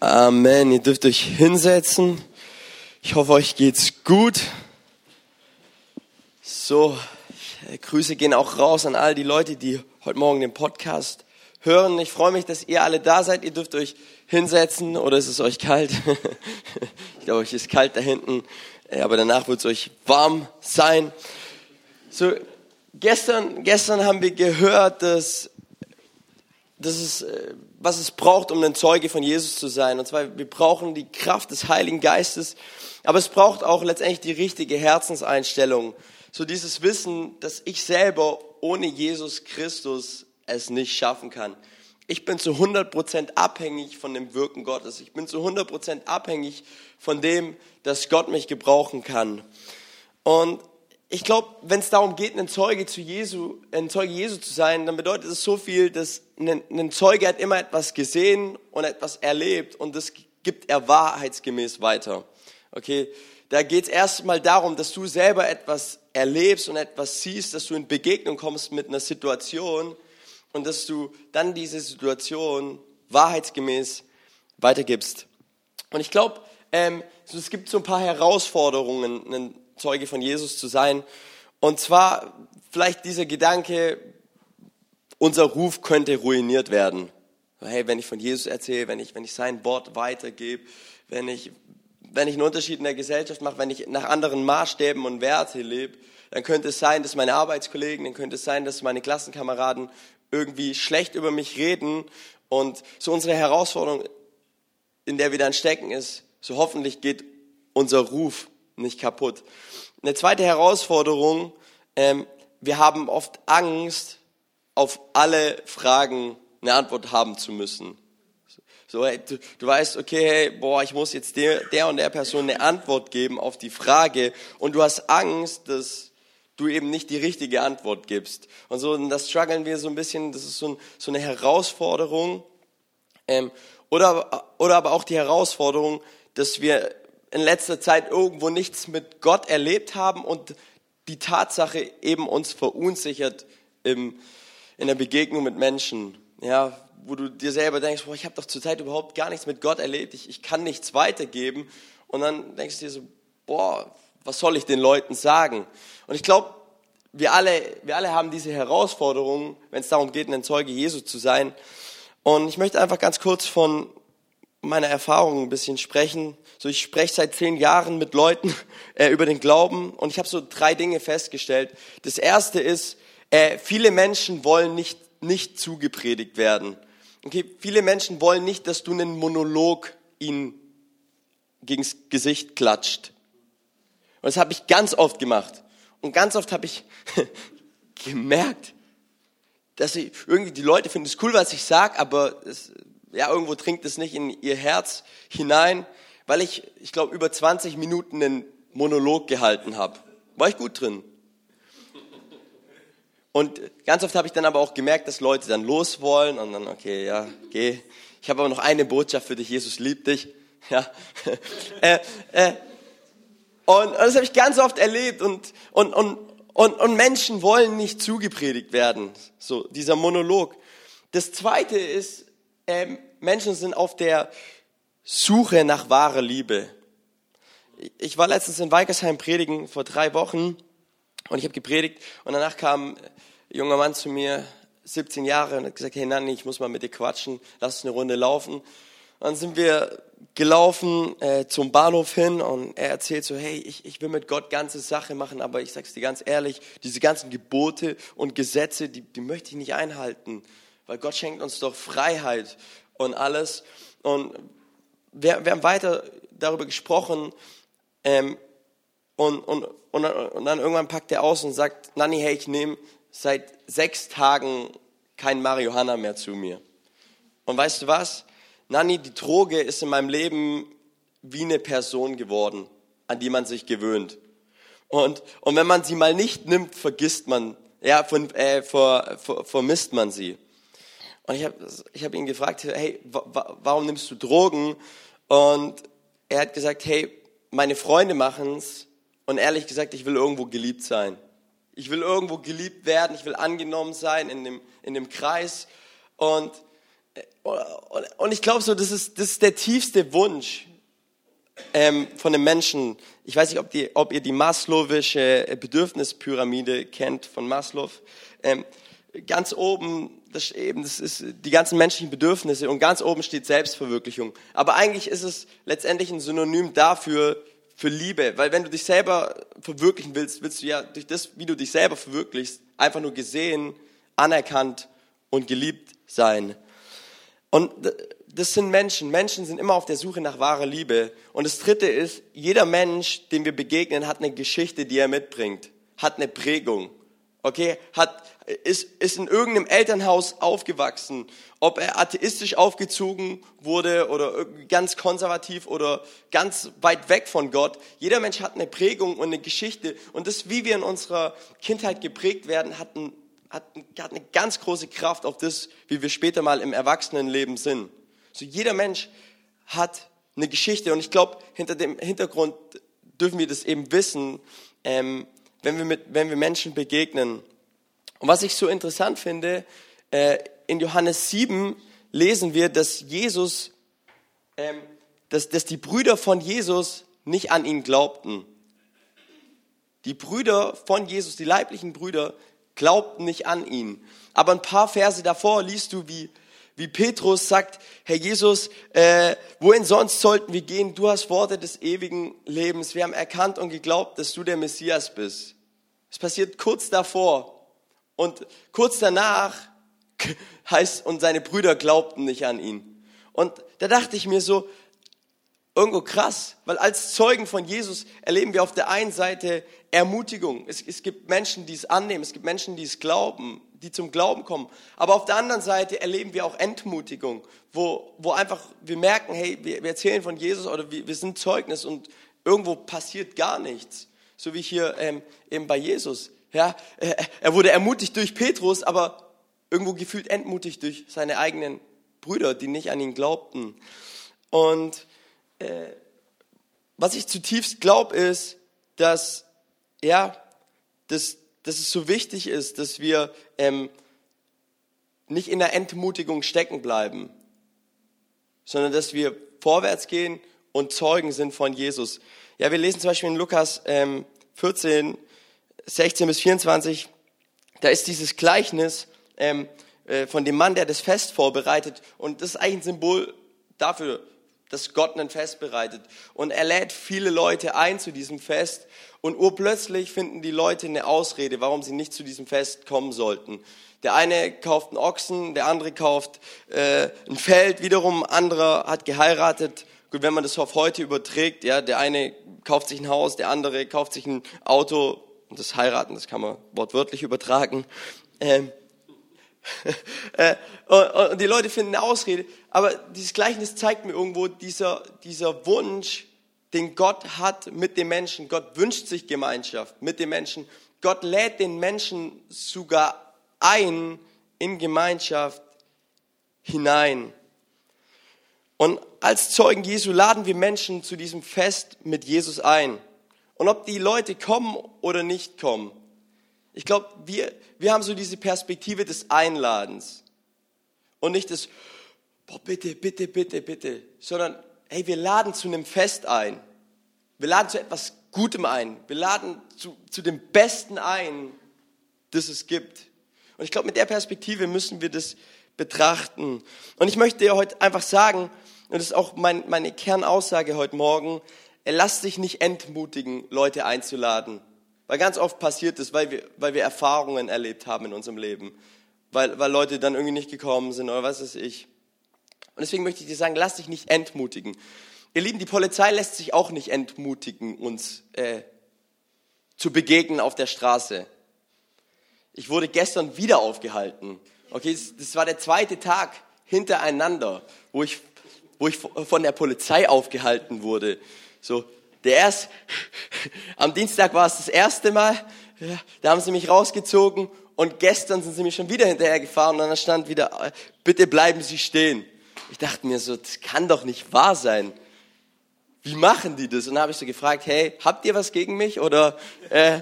Amen. Ihr dürft euch hinsetzen. Ich hoffe, euch geht's gut. So, Grüße gehen auch raus an all die Leute, die heute Morgen den Podcast hören. Ich freue mich, dass ihr alle da seid. Ihr dürft euch hinsetzen oder ist es euch kalt? ich glaube, euch ist kalt da hinten, aber danach wird es euch warm sein. So, gestern, gestern haben wir gehört, dass, dass es äh, was es braucht, um ein Zeuge von Jesus zu sein. Und zwar, wir brauchen die Kraft des Heiligen Geistes, aber es braucht auch letztendlich die richtige Herzenseinstellung. So dieses Wissen, dass ich selber ohne Jesus Christus es nicht schaffen kann. Ich bin zu 100% abhängig von dem Wirken Gottes. Ich bin zu 100% abhängig von dem, dass Gott mich gebrauchen kann. Und ich glaube, wenn es darum geht, ein Zeuge zu Jesu, ein Zeuge Jesu zu sein, dann bedeutet es so viel, dass ein, ein Zeuge hat immer etwas gesehen und etwas erlebt und das gibt er wahrheitsgemäß weiter. Okay, da geht es erstmal darum, dass du selber etwas erlebst und etwas siehst, dass du in Begegnung kommst mit einer Situation und dass du dann diese Situation wahrheitsgemäß weitergibst. Und ich glaube, ähm, es gibt so ein paar Herausforderungen, Zeuge von Jesus zu sein. Und zwar vielleicht dieser Gedanke, unser Ruf könnte ruiniert werden. Hey, wenn ich von Jesus erzähle, wenn ich, wenn ich sein Wort weitergebe, wenn ich, wenn ich einen Unterschied in der Gesellschaft mache, wenn ich nach anderen Maßstäben und Werte lebe, dann könnte es sein, dass meine Arbeitskollegen, dann könnte es sein, dass meine Klassenkameraden irgendwie schlecht über mich reden. Und so unsere Herausforderung, in der wir dann stecken, ist, so hoffentlich geht unser Ruf nicht kaputt. Eine zweite Herausforderung, ähm, wir haben oft Angst, auf alle Fragen eine Antwort haben zu müssen. So, hey, du, du, weißt, okay, hey, boah, ich muss jetzt der, der und der Person eine Antwort geben auf die Frage und du hast Angst, dass du eben nicht die richtige Antwort gibst. Und so, und das strugglen wir so ein bisschen, das ist so, ein, so eine Herausforderung. Ähm, oder, oder aber auch die Herausforderung, dass wir in letzter Zeit irgendwo nichts mit Gott erlebt haben und die Tatsache eben uns verunsichert im, in der Begegnung mit Menschen. Ja, wo du dir selber denkst, boah, ich habe doch zurzeit überhaupt gar nichts mit Gott erlebt, ich, ich kann nichts weitergeben. Und dann denkst du dir so, boah, was soll ich den Leuten sagen? Und ich glaube, wir alle, wir alle haben diese Herausforderung, wenn es darum geht, ein Zeuge Jesu zu sein. Und ich möchte einfach ganz kurz von meiner Erfahrung ein bisschen sprechen. So, ich spreche seit zehn Jahren mit Leuten äh, über den Glauben und ich habe so drei Dinge festgestellt. Das erste ist, äh, viele Menschen wollen nicht, nicht zugepredigt werden. Okay, viele Menschen wollen nicht, dass du einen Monolog ihnen gegens Gesicht klatscht. Und das habe ich ganz oft gemacht. Und ganz oft habe ich gemerkt, dass ich, irgendwie die Leute finden es cool, was ich sage, aber es, ja, irgendwo dringt es nicht in ihr Herz hinein, weil ich, ich glaube, über 20 Minuten einen Monolog gehalten habe. War ich gut drin. Und ganz oft habe ich dann aber auch gemerkt, dass Leute dann los wollen und dann, okay, ja, geh. Ich habe aber noch eine Botschaft für dich, Jesus liebt dich. Ja. äh, äh, und, und das habe ich ganz oft erlebt und, und, und, und, und Menschen wollen nicht zugepredigt werden. So, dieser Monolog. Das zweite ist, ähm, Menschen sind auf der Suche nach wahrer Liebe. Ich war letztens in Weikersheim predigen vor drei Wochen und ich habe gepredigt und danach kam ein junger Mann zu mir, 17 Jahre, und hat gesagt, hey Nanni, ich muss mal mit dir quatschen, lass uns eine Runde laufen. Und dann sind wir gelaufen äh, zum Bahnhof hin und er erzählt so, hey, ich, ich will mit Gott ganze Sache machen, aber ich sag's dir ganz ehrlich, diese ganzen Gebote und Gesetze, die, die möchte ich nicht einhalten, weil Gott schenkt uns doch Freiheit und alles. Und wir, wir haben weiter darüber gesprochen ähm, und, und, und, und dann irgendwann packt er aus und sagt, Nanni, hey, ich nehme seit sechs Tagen kein Marihuana mehr zu mir. Und weißt du was? Nanni, die Droge ist in meinem Leben wie eine Person geworden, an die man sich gewöhnt. Und, und wenn man sie mal nicht nimmt, vergisst man, ja, von, äh, ver, ver, vermisst man sie. Und ich habe ich hab ihn gefragt, hey, warum nimmst du Drogen? Und er hat gesagt, hey, meine Freunde machen's. Und ehrlich gesagt, ich will irgendwo geliebt sein. Ich will irgendwo geliebt werden, ich will angenommen sein in dem, in dem Kreis. Und und ich glaube so, das ist, das ist der tiefste Wunsch ähm, von einem Menschen. Ich weiß nicht, ob, die, ob ihr die Maslowische Bedürfnispyramide kennt von Maslow. Ähm, ganz oben, das, eben, das ist die ganzen menschlichen Bedürfnisse und ganz oben steht Selbstverwirklichung. Aber eigentlich ist es letztendlich ein Synonym dafür, für Liebe. Weil wenn du dich selber verwirklichen willst, willst du ja durch das, wie du dich selber verwirklichst, einfach nur gesehen, anerkannt und geliebt sein. Und das sind Menschen. Menschen sind immer auf der Suche nach wahrer Liebe. Und das Dritte ist, jeder Mensch, dem wir begegnen, hat eine Geschichte, die er mitbringt, hat eine Prägung. Okay, hat, ist, ist in irgendeinem Elternhaus aufgewachsen, ob er atheistisch aufgezogen wurde oder ganz konservativ oder ganz weit weg von Gott. Jeder Mensch hat eine Prägung und eine Geschichte und das, wie wir in unserer Kindheit geprägt werden, hat, ein, hat, hat eine ganz große Kraft auf das, wie wir später mal im Erwachsenenleben sind. So jeder Mensch hat eine Geschichte und ich glaube, hinter dem Hintergrund dürfen wir das eben wissen, ähm, wenn wir, mit, wenn wir Menschen begegnen. Und was ich so interessant finde, äh, in Johannes 7 lesen wir, dass Jesus, ähm, dass, dass die Brüder von Jesus nicht an ihn glaubten. Die Brüder von Jesus, die leiblichen Brüder, glaubten nicht an ihn. Aber ein paar Verse davor liest du, wie, wie Petrus sagt, Herr Jesus, äh, wohin sonst sollten wir gehen? Du hast Worte des ewigen Lebens. Wir haben erkannt und geglaubt, dass du der Messias bist. Es passiert kurz davor. Und kurz danach heißt, und seine Brüder glaubten nicht an ihn. Und da dachte ich mir so, irgendwo krass, weil als Zeugen von Jesus erleben wir auf der einen Seite Ermutigung. Es, es, gibt Menschen, die es annehmen, es gibt Menschen, die es glauben, die zum Glauben kommen. Aber auf der anderen Seite erleben wir auch Entmutigung, wo, wo einfach wir merken, hey, wir, wir erzählen von Jesus oder wir, wir sind Zeugnis und irgendwo passiert gar nichts. So wie hier ähm, eben bei Jesus. Ja, er wurde ermutigt durch Petrus, aber irgendwo gefühlt entmutigt durch seine eigenen Brüder, die nicht an ihn glaubten. Und äh, was ich zutiefst glaube, ist, dass ja, dass, dass es so wichtig ist, dass wir ähm, nicht in der Entmutigung stecken bleiben, sondern dass wir vorwärts gehen und Zeugen sind von Jesus. Ja, wir lesen zum Beispiel in Lukas ähm, 14, 16 bis 24, da ist dieses Gleichnis ähm, äh, von dem Mann, der das Fest vorbereitet. Und das ist eigentlich ein Symbol dafür, dass Gott ein Fest bereitet. Und er lädt viele Leute ein zu diesem Fest. Und urplötzlich finden die Leute eine Ausrede, warum sie nicht zu diesem Fest kommen sollten. Der eine kauft einen Ochsen, der andere kauft äh, ein Feld, wiederum ein anderer hat geheiratet. Gut, wenn man das auf heute überträgt, ja, der eine kauft sich ein Haus, der andere kauft sich ein Auto, und das Heiraten, das kann man wortwörtlich übertragen. Ähm, äh, und, und die Leute finden eine Ausrede. Aber dieses Gleichnis zeigt mir irgendwo dieser, dieser Wunsch, den Gott hat mit dem Menschen. Gott wünscht sich Gemeinschaft mit dem Menschen. Gott lädt den Menschen sogar ein in Gemeinschaft hinein. Und als Zeugen Jesu laden wir Menschen zu diesem Fest mit Jesus ein. Und ob die Leute kommen oder nicht kommen, ich glaube, wir, wir haben so diese Perspektive des Einladens und nicht des, boah, bitte, bitte, bitte, bitte, sondern, hey, wir laden zu einem Fest ein. Wir laden zu etwas Gutem ein. Wir laden zu, zu dem Besten ein, das es gibt. Und ich glaube, mit der Perspektive müssen wir das betrachten. Und ich möchte dir heute einfach sagen, und das ist auch mein, meine Kernaussage heute Morgen, lass dich nicht entmutigen, Leute einzuladen. Weil ganz oft passiert es, weil wir, weil wir Erfahrungen erlebt haben in unserem Leben. Weil, weil Leute dann irgendwie nicht gekommen sind oder was weiß ich. Und deswegen möchte ich dir sagen, lass dich nicht entmutigen. Ihr Lieben, die Polizei lässt sich auch nicht entmutigen, uns äh, zu begegnen auf der Straße. Ich wurde gestern wieder aufgehalten. Okay, das, war der zweite Tag hintereinander, wo ich, wo ich von der Polizei aufgehalten wurde. So, der erst, am Dienstag war es das erste Mal, da haben sie mich rausgezogen und gestern sind sie mir schon wieder hinterher gefahren und dann stand wieder, bitte bleiben Sie stehen. Ich dachte mir so, das kann doch nicht wahr sein. Wie machen die das? Und dann habe ich so gefragt, hey, habt ihr was gegen mich? Oder äh,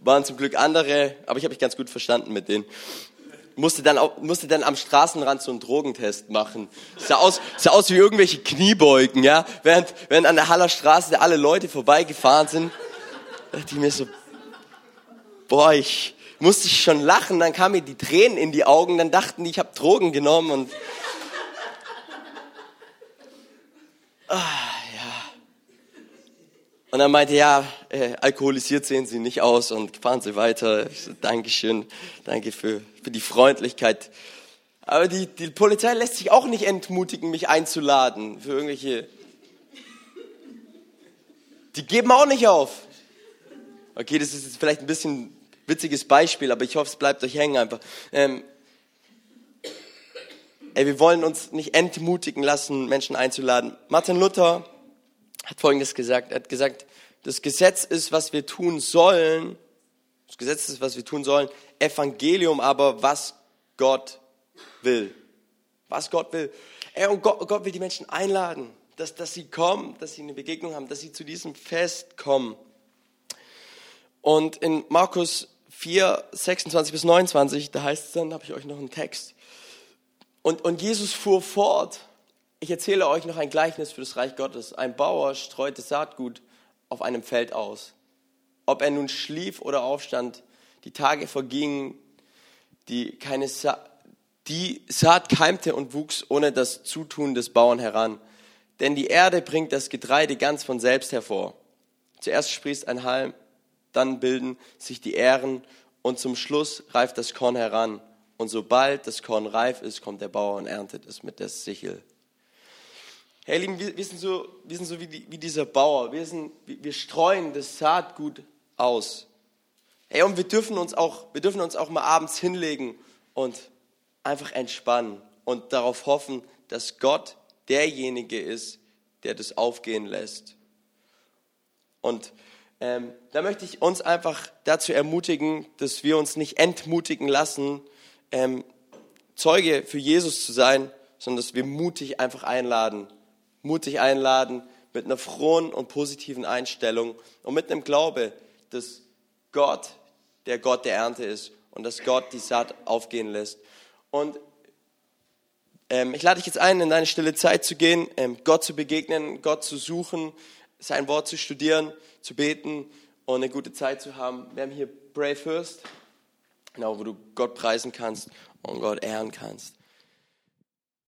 waren zum Glück andere, aber ich habe mich ganz gut verstanden mit denen. musste dann, auch, musste dann am Straßenrand so einen Drogentest machen. Sah aus, sah aus wie irgendwelche Kniebeugen, ja. Während, während an der Haller Straße alle Leute vorbeigefahren sind, dachte ich mir so, boah, ich musste ich schon lachen, dann kamen mir die Tränen in die Augen, dann dachten die, ich habe Drogen genommen und ah. Und dann meinte ja, äh, alkoholisiert sehen Sie nicht aus und fahren Sie weiter. Ich so, Dankeschön, danke für, für die Freundlichkeit. Aber die, die Polizei lässt sich auch nicht entmutigen, mich einzuladen für irgendwelche. Die geben auch nicht auf. Okay, das ist jetzt vielleicht ein bisschen witziges Beispiel, aber ich hoffe, es bleibt euch hängen einfach. Ähm, ey, wir wollen uns nicht entmutigen lassen, Menschen einzuladen. Martin Luther hat Folgendes gesagt. Er hat gesagt, das Gesetz ist, was wir tun sollen. Das Gesetz ist, was wir tun sollen. Evangelium aber, was Gott will. Was Gott will. Und Gott, Gott will die Menschen einladen, dass, dass sie kommen, dass sie eine Begegnung haben, dass sie zu diesem Fest kommen. Und in Markus 4, 26 bis 29, da heißt es dann, habe ich euch noch einen Text. Und, und Jesus fuhr fort. Ich erzähle euch noch ein Gleichnis für das Reich Gottes. Ein Bauer streute Saatgut auf einem Feld aus. Ob er nun schlief oder aufstand, die Tage vergingen, die, keine Sa die Saat keimte und wuchs ohne das Zutun des Bauern heran. Denn die Erde bringt das Getreide ganz von selbst hervor. Zuerst sprießt ein Halm, dann bilden sich die Ähren und zum Schluss reift das Korn heran. Und sobald das Korn reif ist, kommt der Bauer und erntet es mit der Sichel. Hey, Lieben, wir, wir, sind so, wir sind so wie, die, wie dieser Bauer. Wir, sind, wir streuen das Saatgut aus. Hey, und wir dürfen uns auch, wir dürfen uns auch mal abends hinlegen und einfach entspannen und darauf hoffen, dass Gott derjenige ist, der das aufgehen lässt. Und ähm, da möchte ich uns einfach dazu ermutigen, dass wir uns nicht entmutigen lassen, ähm, Zeuge für Jesus zu sein, sondern dass wir mutig einfach einladen, mutig einladen mit einer frohen und positiven Einstellung und mit einem Glaube, dass Gott der Gott der Ernte ist und dass Gott die Saat aufgehen lässt. Und ähm, ich lade dich jetzt ein, in deine stille Zeit zu gehen, ähm, Gott zu begegnen, Gott zu suchen, sein Wort zu studieren, zu beten und eine gute Zeit zu haben. Wir haben hier Pray First, genau, wo du Gott preisen kannst und Gott ehren kannst.